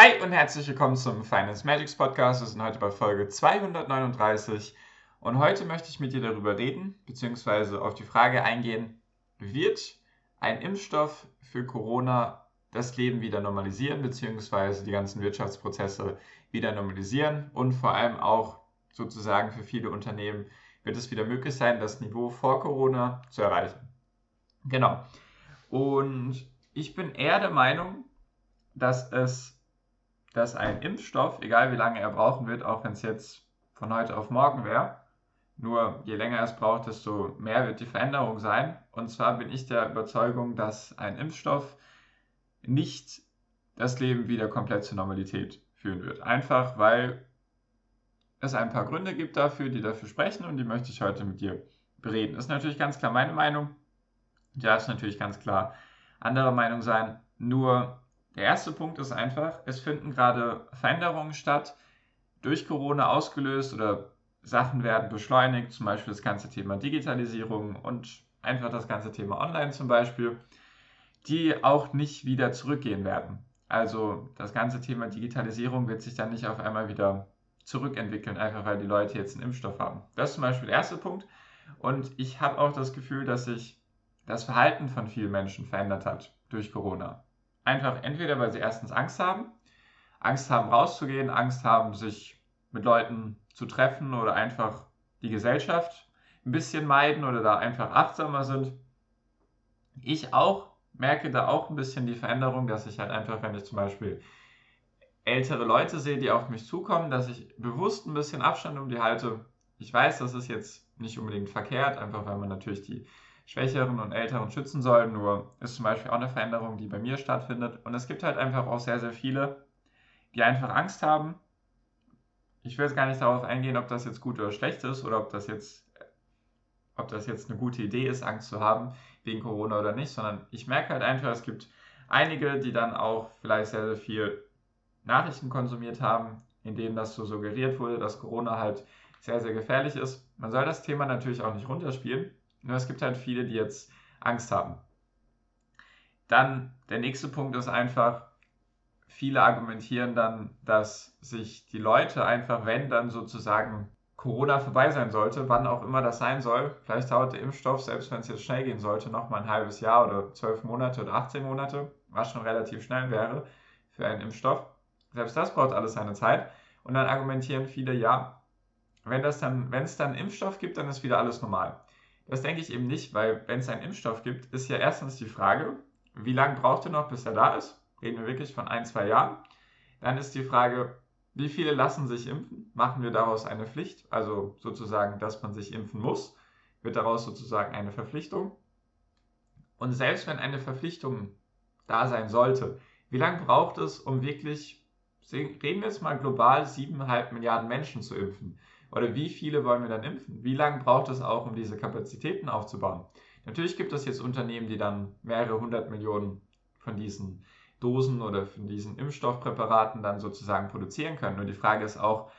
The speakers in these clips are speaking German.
Hi und herzlich willkommen zum Finance Magics Podcast. Wir sind heute bei Folge 239 und heute möchte ich mit dir darüber reden, beziehungsweise auf die Frage eingehen, wird ein Impfstoff für Corona das Leben wieder normalisieren, beziehungsweise die ganzen Wirtschaftsprozesse wieder normalisieren und vor allem auch sozusagen für viele Unternehmen wird es wieder möglich sein, das Niveau vor Corona zu erreichen. Genau. Und ich bin eher der Meinung, dass es dass ein Impfstoff, egal wie lange er brauchen wird, auch wenn es jetzt von heute auf morgen wäre, nur je länger es braucht, desto mehr wird die Veränderung sein. Und zwar bin ich der Überzeugung, dass ein Impfstoff nicht das Leben wieder komplett zur Normalität führen wird. Einfach weil es ein paar Gründe gibt dafür, die dafür sprechen und die möchte ich heute mit dir bereden. Das ist natürlich ganz klar meine Meinung. Du darfst natürlich ganz klar anderer Meinung sein. Nur der erste Punkt ist einfach, es finden gerade Veränderungen statt, durch Corona ausgelöst oder Sachen werden beschleunigt, zum Beispiel das ganze Thema Digitalisierung und einfach das ganze Thema Online zum Beispiel, die auch nicht wieder zurückgehen werden. Also das ganze Thema Digitalisierung wird sich dann nicht auf einmal wieder zurückentwickeln, einfach weil die Leute jetzt einen Impfstoff haben. Das ist zum Beispiel der erste Punkt. Und ich habe auch das Gefühl, dass sich das Verhalten von vielen Menschen verändert hat durch Corona. Einfach entweder, weil sie erstens Angst haben, Angst haben rauszugehen, Angst haben, sich mit Leuten zu treffen oder einfach die Gesellschaft ein bisschen meiden oder da einfach achtsamer sind. Ich auch merke da auch ein bisschen die Veränderung, dass ich halt einfach, wenn ich zum Beispiel ältere Leute sehe, die auf mich zukommen, dass ich bewusst ein bisschen Abstand um die halte. Ich weiß, das ist jetzt nicht unbedingt verkehrt, einfach weil man natürlich die Schwächeren und Älteren schützen soll. Nur ist zum Beispiel auch eine Veränderung, die bei mir stattfindet. Und es gibt halt einfach auch sehr, sehr viele, die einfach Angst haben. Ich will jetzt gar nicht darauf eingehen, ob das jetzt gut oder schlecht ist oder ob das jetzt, ob das jetzt eine gute Idee ist, Angst zu haben wegen Corona oder nicht, sondern ich merke halt einfach, es gibt einige, die dann auch vielleicht sehr, sehr viel Nachrichten konsumiert haben, in denen das so suggeriert wurde, dass Corona halt sehr, sehr gefährlich ist. Man soll das Thema natürlich auch nicht runterspielen. Nur es gibt halt viele, die jetzt Angst haben. Dann der nächste Punkt ist einfach, viele argumentieren dann, dass sich die Leute einfach, wenn dann sozusagen Corona vorbei sein sollte, wann auch immer das sein soll, vielleicht dauert der Impfstoff, selbst wenn es jetzt schnell gehen sollte, noch mal ein halbes Jahr oder zwölf Monate oder 18 Monate, was schon relativ schnell wäre für einen Impfstoff. Selbst das braucht alles seine Zeit. Und dann argumentieren viele, ja, wenn es dann, wenn es dann Impfstoff gibt, dann ist wieder alles normal. Das denke ich eben nicht, weil wenn es einen Impfstoff gibt, ist ja erstens die Frage, wie lange braucht ihr noch, bis er da ist? Reden wir wirklich von ein, zwei Jahren. Dann ist die Frage, wie viele lassen sich impfen? Machen wir daraus eine Pflicht? Also sozusagen, dass man sich impfen muss? Wird daraus sozusagen eine Verpflichtung? Und selbst wenn eine Verpflichtung da sein sollte, wie lange braucht es, um wirklich, reden wir jetzt mal global, 7,5 Milliarden Menschen zu impfen? Oder wie viele wollen wir dann impfen? Wie lange braucht es auch, um diese Kapazitäten aufzubauen? Natürlich gibt es jetzt Unternehmen, die dann mehrere hundert Millionen von diesen Dosen oder von diesen Impfstoffpräparaten dann sozusagen produzieren können. Nur die Frage ist auch,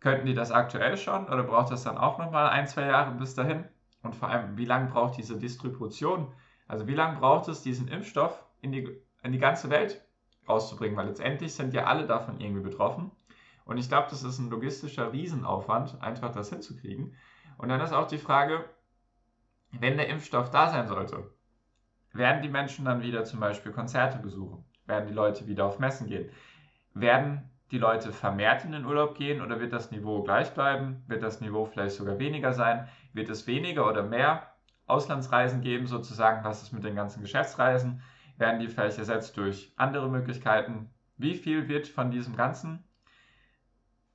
könnten die das aktuell schon oder braucht das dann auch nochmal ein, zwei Jahre bis dahin? Und vor allem, wie lange braucht diese Distribution? Also wie lange braucht es, diesen Impfstoff in die, in die ganze Welt rauszubringen? Weil letztendlich sind ja alle davon irgendwie betroffen. Und ich glaube, das ist ein logistischer Riesenaufwand, einfach das hinzukriegen. Und dann ist auch die Frage, wenn der Impfstoff da sein sollte, werden die Menschen dann wieder zum Beispiel Konzerte besuchen? Werden die Leute wieder auf Messen gehen? Werden die Leute vermehrt in den Urlaub gehen oder wird das Niveau gleich bleiben? Wird das Niveau vielleicht sogar weniger sein? Wird es weniger oder mehr Auslandsreisen geben, sozusagen? Was ist mit den ganzen Geschäftsreisen? Werden die vielleicht ersetzt durch andere Möglichkeiten? Wie viel wird von diesem ganzen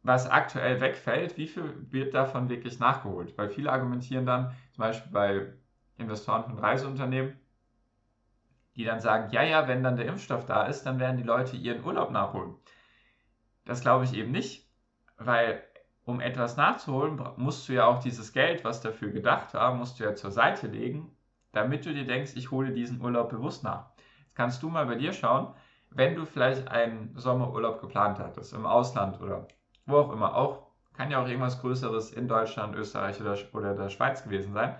was aktuell wegfällt, wie viel wird davon wirklich nachgeholt? Weil viele argumentieren dann, zum Beispiel bei Investoren von Reiseunternehmen, die dann sagen, ja, ja, wenn dann der Impfstoff da ist, dann werden die Leute ihren Urlaub nachholen. Das glaube ich eben nicht, weil um etwas nachzuholen, musst du ja auch dieses Geld, was dafür gedacht war, musst du ja zur Seite legen, damit du dir denkst, ich hole diesen Urlaub bewusst nach. Jetzt kannst du mal bei dir schauen, wenn du vielleicht einen Sommerurlaub geplant hattest, im Ausland oder wo auch immer, auch kann ja auch irgendwas Größeres in Deutschland, Österreich oder, oder der Schweiz gewesen sein.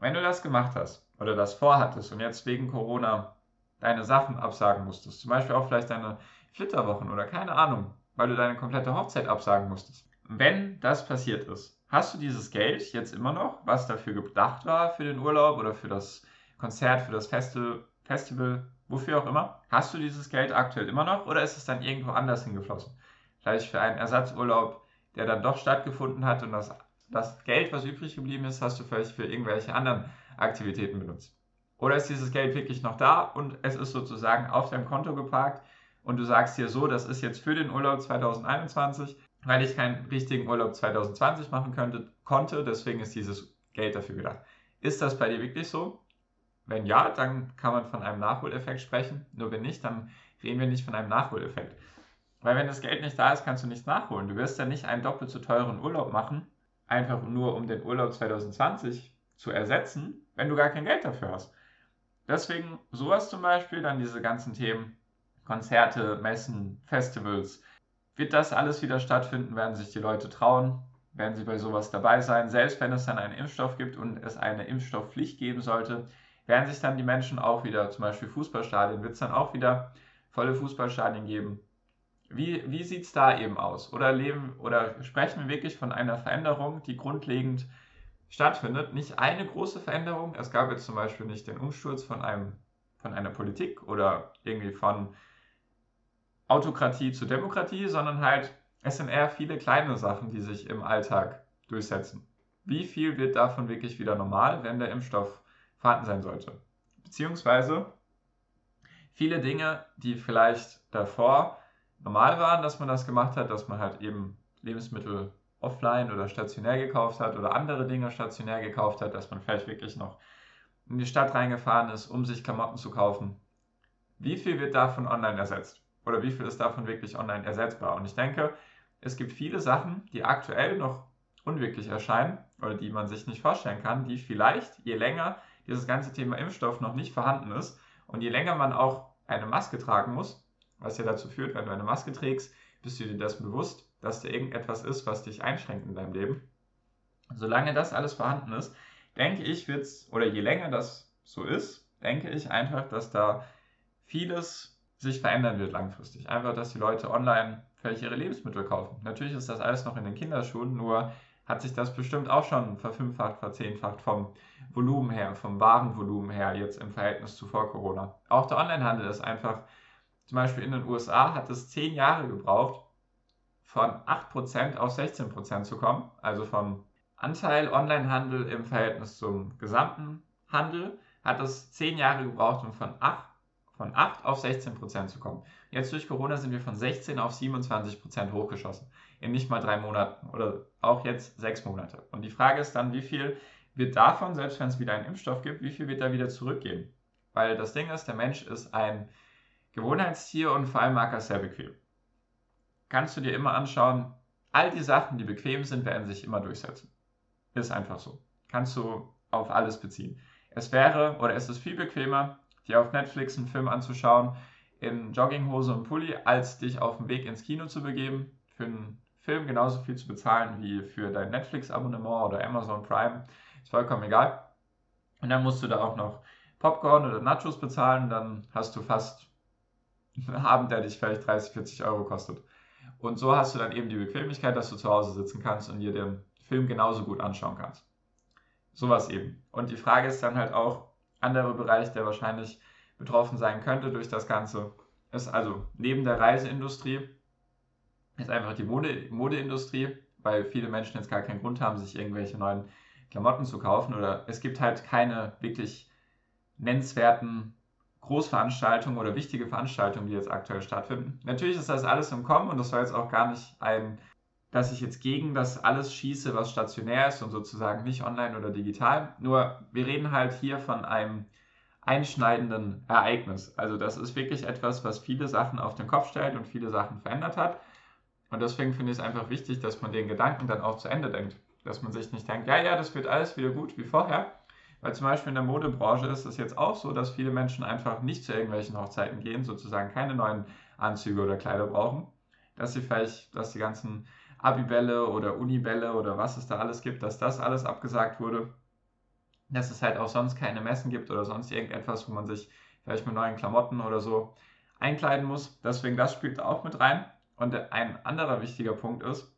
Wenn du das gemacht hast oder das vorhattest und jetzt wegen Corona deine Sachen absagen musstest, zum Beispiel auch vielleicht deine Flitterwochen oder keine Ahnung, weil du deine komplette Hochzeit absagen musstest. Wenn das passiert ist, hast du dieses Geld jetzt immer noch, was dafür gedacht war für den Urlaub oder für das Konzert, für das Festival, Festival, wofür auch immer? Hast du dieses Geld aktuell immer noch oder ist es dann irgendwo anders hingeflossen? Vielleicht für einen Ersatzurlaub, der dann doch stattgefunden hat und das, das Geld, was übrig geblieben ist, hast du vielleicht für irgendwelche anderen Aktivitäten benutzt. Oder ist dieses Geld wirklich noch da und es ist sozusagen auf deinem Konto geparkt und du sagst dir so, das ist jetzt für den Urlaub 2021, weil ich keinen richtigen Urlaub 2020 machen könnte, konnte, deswegen ist dieses Geld dafür gedacht. Ist das bei dir wirklich so? Wenn ja, dann kann man von einem Nachholeffekt sprechen. Nur wenn nicht, dann reden wir nicht von einem Nachholeffekt. Weil wenn das Geld nicht da ist, kannst du nichts nachholen. Du wirst ja nicht einen doppelt so teuren Urlaub machen, einfach nur um den Urlaub 2020 zu ersetzen, wenn du gar kein Geld dafür hast. Deswegen sowas zum Beispiel, dann diese ganzen Themen, Konzerte, Messen, Festivals. Wird das alles wieder stattfinden? Werden sich die Leute trauen? Werden sie bei sowas dabei sein? Selbst wenn es dann einen Impfstoff gibt und es eine Impfstoffpflicht geben sollte, werden sich dann die Menschen auch wieder, zum Beispiel Fußballstadien, wird es dann auch wieder volle Fußballstadien geben. Wie, wie sieht es da eben aus? Oder leben oder sprechen wir wirklich von einer Veränderung, die grundlegend stattfindet? Nicht eine große Veränderung. Es gab jetzt zum Beispiel nicht den Umsturz von einem von einer Politik oder irgendwie von Autokratie zu Demokratie, sondern halt, es sind eher viele kleine Sachen, die sich im Alltag durchsetzen. Wie viel wird davon wirklich wieder normal, wenn der Impfstoff vorhanden sein sollte? Beziehungsweise viele Dinge, die vielleicht davor normal waren, dass man das gemacht hat, dass man halt eben Lebensmittel offline oder stationär gekauft hat oder andere Dinge stationär gekauft hat, dass man vielleicht wirklich noch in die Stadt reingefahren ist, um sich Klamotten zu kaufen. Wie viel wird davon online ersetzt? Oder wie viel ist davon wirklich online ersetzbar? Und ich denke, es gibt viele Sachen, die aktuell noch unwirklich erscheinen oder die man sich nicht vorstellen kann, die vielleicht, je länger dieses ganze Thema Impfstoff noch nicht vorhanden ist und je länger man auch eine Maske tragen muss, was ja dazu führt, wenn du eine Maske trägst, bist du dir das bewusst, dass da irgendetwas ist, was dich einschränkt in deinem Leben. Solange das alles vorhanden ist, denke ich, wird es, oder je länger das so ist, denke ich einfach, dass da vieles sich verändern wird langfristig. Einfach, dass die Leute online vielleicht ihre Lebensmittel kaufen. Natürlich ist das alles noch in den Kinderschuhen, nur hat sich das bestimmt auch schon verfünffacht, verzehnfacht vom Volumen her, vom Warenvolumen her, jetzt im Verhältnis zu vor Corona. Auch der Onlinehandel ist einfach, zum Beispiel in den USA hat es zehn Jahre gebraucht, von 8% auf 16% zu kommen, also vom Anteil Onlinehandel im Verhältnis zum gesamten Handel, hat es zehn Jahre gebraucht, um von 8 von 8 auf 16 Prozent zu kommen. Jetzt durch Corona sind wir von 16 auf 27 Prozent hochgeschossen. In nicht mal drei Monaten oder auch jetzt sechs Monate. Und die Frage ist dann, wie viel wird davon, selbst wenn es wieder einen Impfstoff gibt, wie viel wird da wieder zurückgehen? Weil das Ding ist, der Mensch ist ein Gewohnheitstier und vor allem mag er sehr bequem. Kannst du dir immer anschauen, all die Sachen, die bequem sind, werden sich immer durchsetzen. Ist einfach so. Kannst du auf alles beziehen. Es wäre oder es ist viel bequemer, dir auf Netflix einen Film anzuschauen in Jogginghose und Pulli, als dich auf den Weg ins Kino zu begeben, für einen Film genauso viel zu bezahlen wie für dein Netflix-Abonnement oder Amazon Prime. Ist vollkommen egal. Und dann musst du da auch noch Popcorn oder Nachos bezahlen, dann hast du fast Abend, der dich vielleicht 30, 40 Euro kostet. Und so hast du dann eben die Bequemlichkeit, dass du zu Hause sitzen kannst und dir den Film genauso gut anschauen kannst. Sowas eben. Und die Frage ist dann halt auch, anderer Bereich, der wahrscheinlich betroffen sein könnte durch das Ganze, ist also neben der Reiseindustrie, ist einfach die Mode, Modeindustrie, weil viele Menschen jetzt gar keinen Grund haben, sich irgendwelche neuen Klamotten zu kaufen oder es gibt halt keine wirklich nennenswerten Großveranstaltungen oder wichtige Veranstaltungen, die jetzt aktuell stattfinden. Natürlich ist das alles im Kommen und das soll jetzt auch gar nicht ein dass ich jetzt gegen das alles schieße, was stationär ist und sozusagen nicht online oder digital. Nur wir reden halt hier von einem einschneidenden Ereignis. Also das ist wirklich etwas, was viele Sachen auf den Kopf stellt und viele Sachen verändert hat. Und deswegen finde ich es einfach wichtig, dass man den Gedanken dann auch zu Ende denkt. Dass man sich nicht denkt, ja, ja, das wird alles wieder gut wie vorher. Weil zum Beispiel in der Modebranche ist es jetzt auch so, dass viele Menschen einfach nicht zu irgendwelchen Hochzeiten gehen, sozusagen keine neuen Anzüge oder Kleider brauchen. Dass sie vielleicht, dass die ganzen Abibälle oder Unibälle oder was es da alles gibt, dass das alles abgesagt wurde. Dass es halt auch sonst keine Messen gibt oder sonst irgendetwas, wo man sich vielleicht mit neuen Klamotten oder so einkleiden muss. Deswegen das spielt auch mit rein. Und ein anderer wichtiger Punkt ist,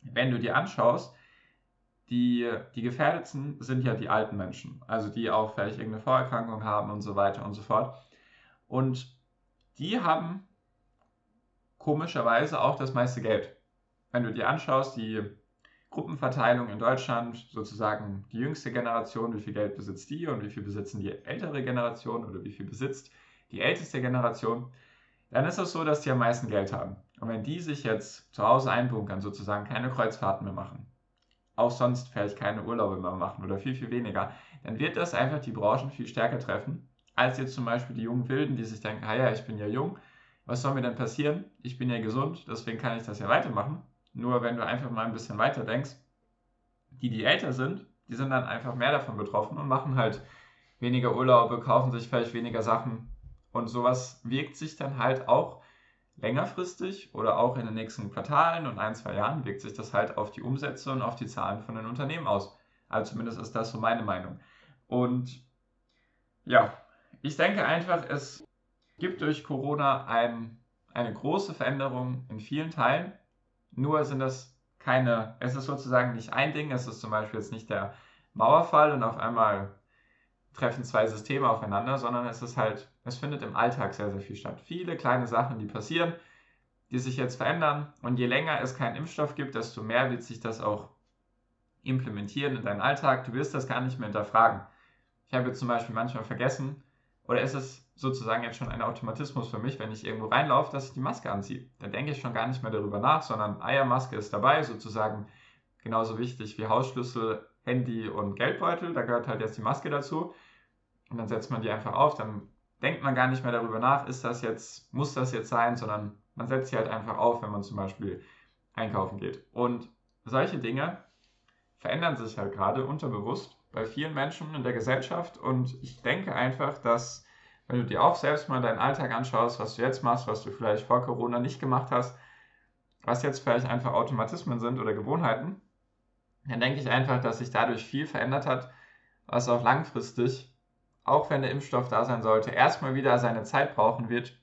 wenn du dir anschaust, die, die Gefährdetsten sind ja die alten Menschen, also die auch vielleicht irgendeine Vorerkrankung haben und so weiter und so fort. Und die haben komischerweise auch das meiste Geld. Wenn du dir anschaust, die Gruppenverteilung in Deutschland, sozusagen die jüngste Generation, wie viel Geld besitzt die und wie viel besitzen die ältere Generation oder wie viel besitzt die älteste Generation, dann ist es so, dass die am meisten Geld haben. Und wenn die sich jetzt zu Hause einbunkern, sozusagen keine Kreuzfahrten mehr machen, auch sonst vielleicht keine Urlaube mehr machen oder viel, viel weniger, dann wird das einfach die Branchen viel stärker treffen, als jetzt zum Beispiel die jungen Wilden, die sich denken, ah ja, ich bin ja jung, was soll mir denn passieren? Ich bin ja gesund, deswegen kann ich das ja weitermachen. Nur wenn du einfach mal ein bisschen weiter denkst, die, die älter sind, die sind dann einfach mehr davon betroffen und machen halt weniger Urlaube, kaufen sich vielleicht weniger Sachen, und sowas wirkt sich dann halt auch längerfristig oder auch in den nächsten Quartalen und ein, zwei Jahren wirkt sich das halt auf die Umsätze und auf die Zahlen von den Unternehmen aus. Also zumindest ist das so meine Meinung. Und ja, ich denke einfach, es gibt durch Corona ein, eine große Veränderung in vielen Teilen. Nur sind das keine, es ist sozusagen nicht ein Ding, es ist zum Beispiel jetzt nicht der Mauerfall und auf einmal treffen zwei Systeme aufeinander, sondern es ist halt, es findet im Alltag sehr, sehr viel statt. Viele kleine Sachen, die passieren, die sich jetzt verändern. Und je länger es keinen Impfstoff gibt, desto mehr wird sich das auch implementieren in deinen Alltag. Du wirst das gar nicht mehr hinterfragen. Ich habe jetzt zum Beispiel manchmal vergessen, oder ist es sozusagen jetzt schon ein Automatismus für mich, wenn ich irgendwo reinlaufe, dass ich die Maske anziehe. Dann denke ich schon gar nicht mehr darüber nach, sondern Eiermaske ist dabei, sozusagen genauso wichtig wie Hausschlüssel, Handy und Geldbeutel. Da gehört halt jetzt die Maske dazu und dann setzt man die einfach auf, dann denkt man gar nicht mehr darüber nach, ist das jetzt, muss das jetzt sein, sondern man setzt sie halt einfach auf, wenn man zum Beispiel einkaufen geht. Und solche Dinge verändern sich halt gerade unterbewusst bei vielen Menschen in der Gesellschaft und ich denke einfach, dass wenn du dir auch selbst mal deinen Alltag anschaust, was du jetzt machst, was du vielleicht vor Corona nicht gemacht hast, was jetzt vielleicht einfach Automatismen sind oder Gewohnheiten, dann denke ich einfach, dass sich dadurch viel verändert hat, was auch langfristig auch wenn der Impfstoff da sein sollte, erstmal wieder seine Zeit brauchen wird,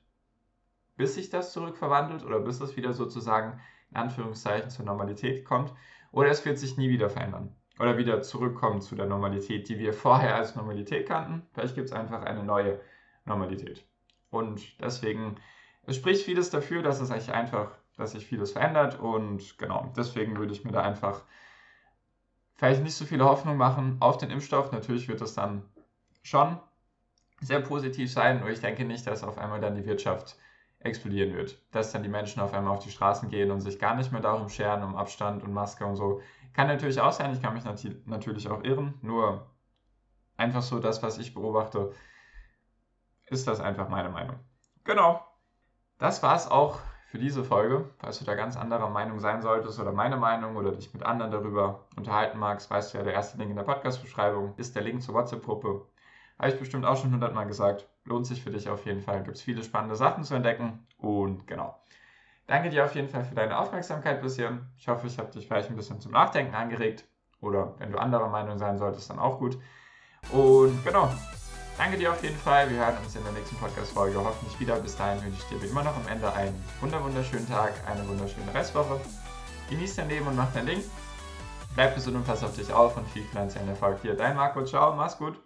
bis sich das zurückverwandelt oder bis es wieder sozusagen in Anführungszeichen zur Normalität kommt. Oder es wird sich nie wieder verändern oder wieder zurückkommen zu der Normalität, die wir vorher als Normalität kannten. Vielleicht gibt es einfach eine neue Normalität. Und deswegen, es spricht vieles dafür, dass es sich einfach, dass sich vieles verändert und genau, deswegen würde ich mir da einfach vielleicht nicht so viele Hoffnung machen auf den Impfstoff. Natürlich wird es dann schon sehr positiv sein, nur ich denke nicht, dass auf einmal dann die Wirtschaft explodieren wird. Dass dann die Menschen auf einmal auf die Straßen gehen und sich gar nicht mehr darum scheren, um Abstand und Maske und so. Kann natürlich auch sein, ich kann mich nat natürlich auch irren, nur einfach so das, was ich beobachte, ist das einfach meine Meinung. Genau. Das war es auch für diese Folge. Falls du da ganz anderer Meinung sein solltest oder meine Meinung oder dich mit anderen darüber unterhalten magst, weißt du ja, der erste Link in der Podcast-Beschreibung ist der Link zur WhatsApp-Gruppe. Habe ich bestimmt auch schon hundertmal gesagt. Lohnt sich für dich auf jeden Fall. Gibt es viele spannende Sachen zu entdecken. Und genau. Danke dir auf jeden Fall für deine Aufmerksamkeit bisher. Ich hoffe, ich habe dich vielleicht ein bisschen zum Nachdenken angeregt. Oder wenn du anderer Meinung sein solltest, dann auch gut. Und genau. Danke dir auf jeden Fall. Wir hören uns in der nächsten Podcast-Folge hoffentlich wieder. Bis dahin wünsche ich dir wie immer noch am Ende einen wunderschönen Tag, eine wunderschöne Restwoche. Genieß dein Leben und mach dein Ding. Bleib gesund und pass auf dich auf und viel finanziellen Erfolg hier. Dein Marco, ciao, mach's gut.